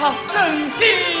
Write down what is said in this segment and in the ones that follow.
啊，生气。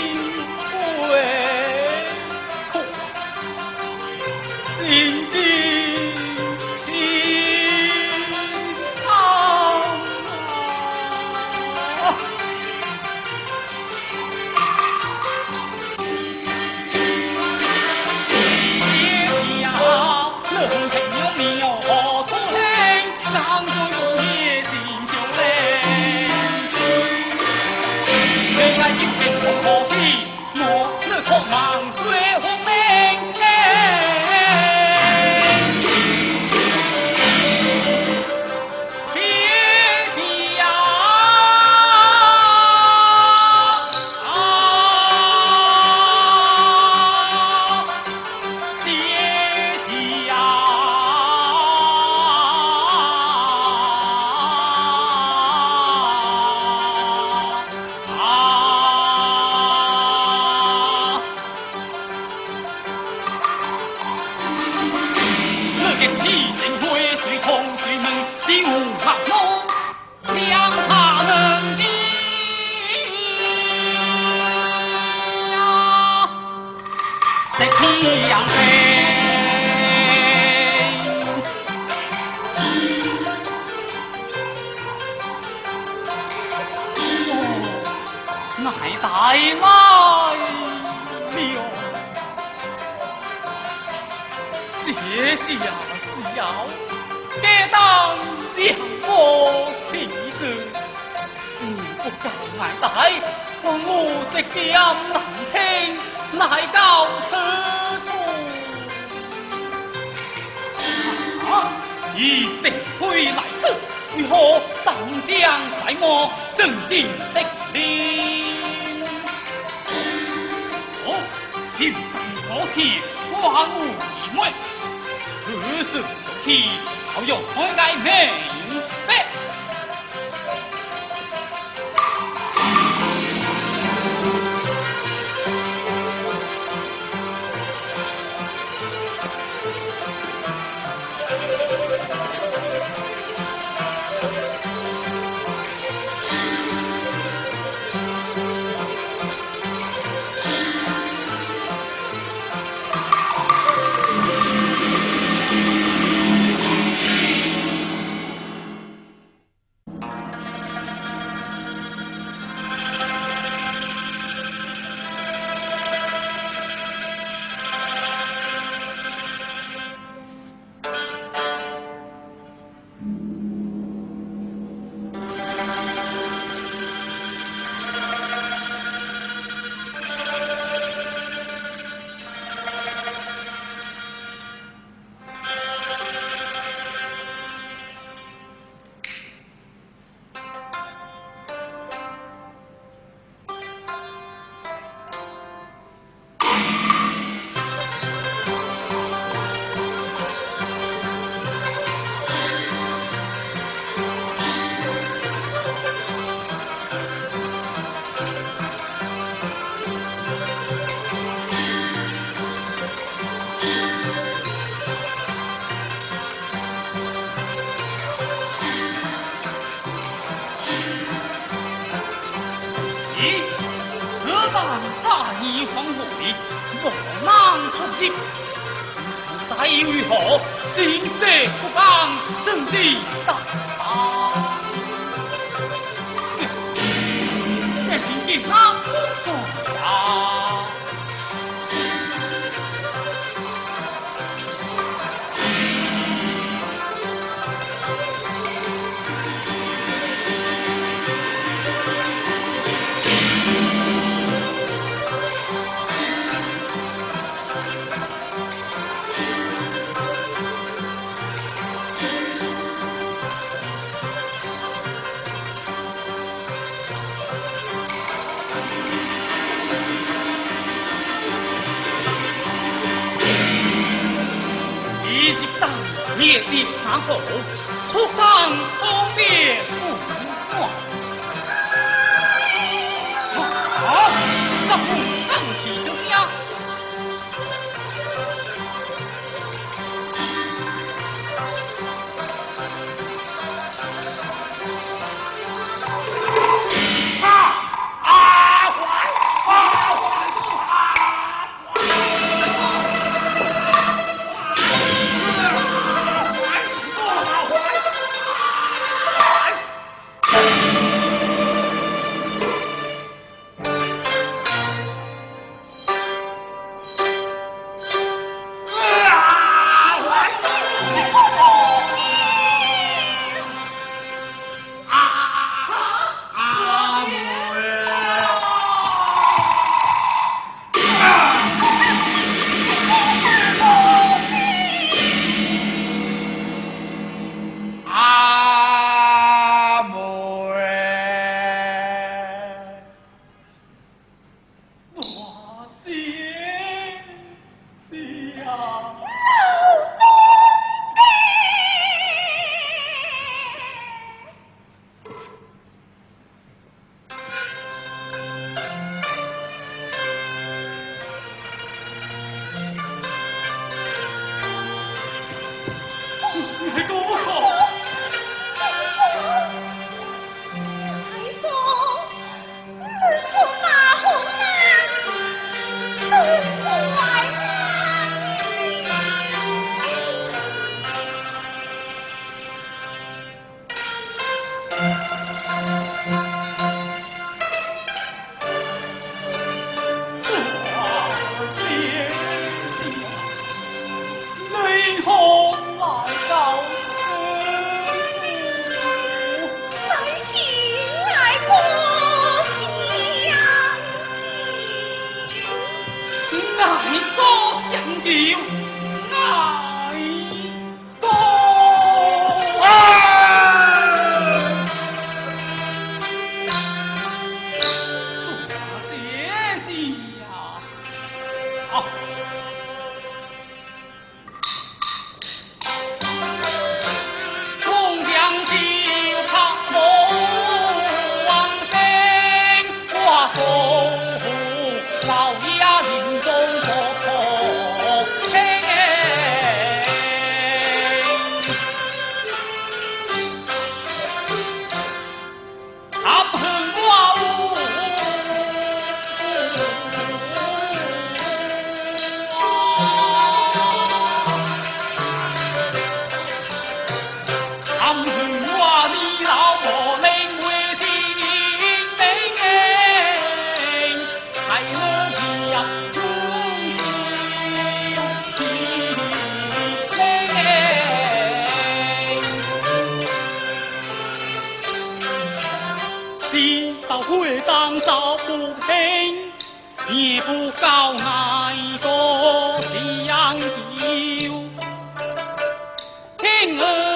大在卖，是要给当将我妻子，你不敢来带，我这将难听来到此处，啊，你得会来此。如何胆将在我正经的？你如火气，我恨无义门。如此无气，何用？本该。何当大义方悔，莫难出尽。待为何心得不方，正义大。后，出丧忠烈不忘。宝。天鹅。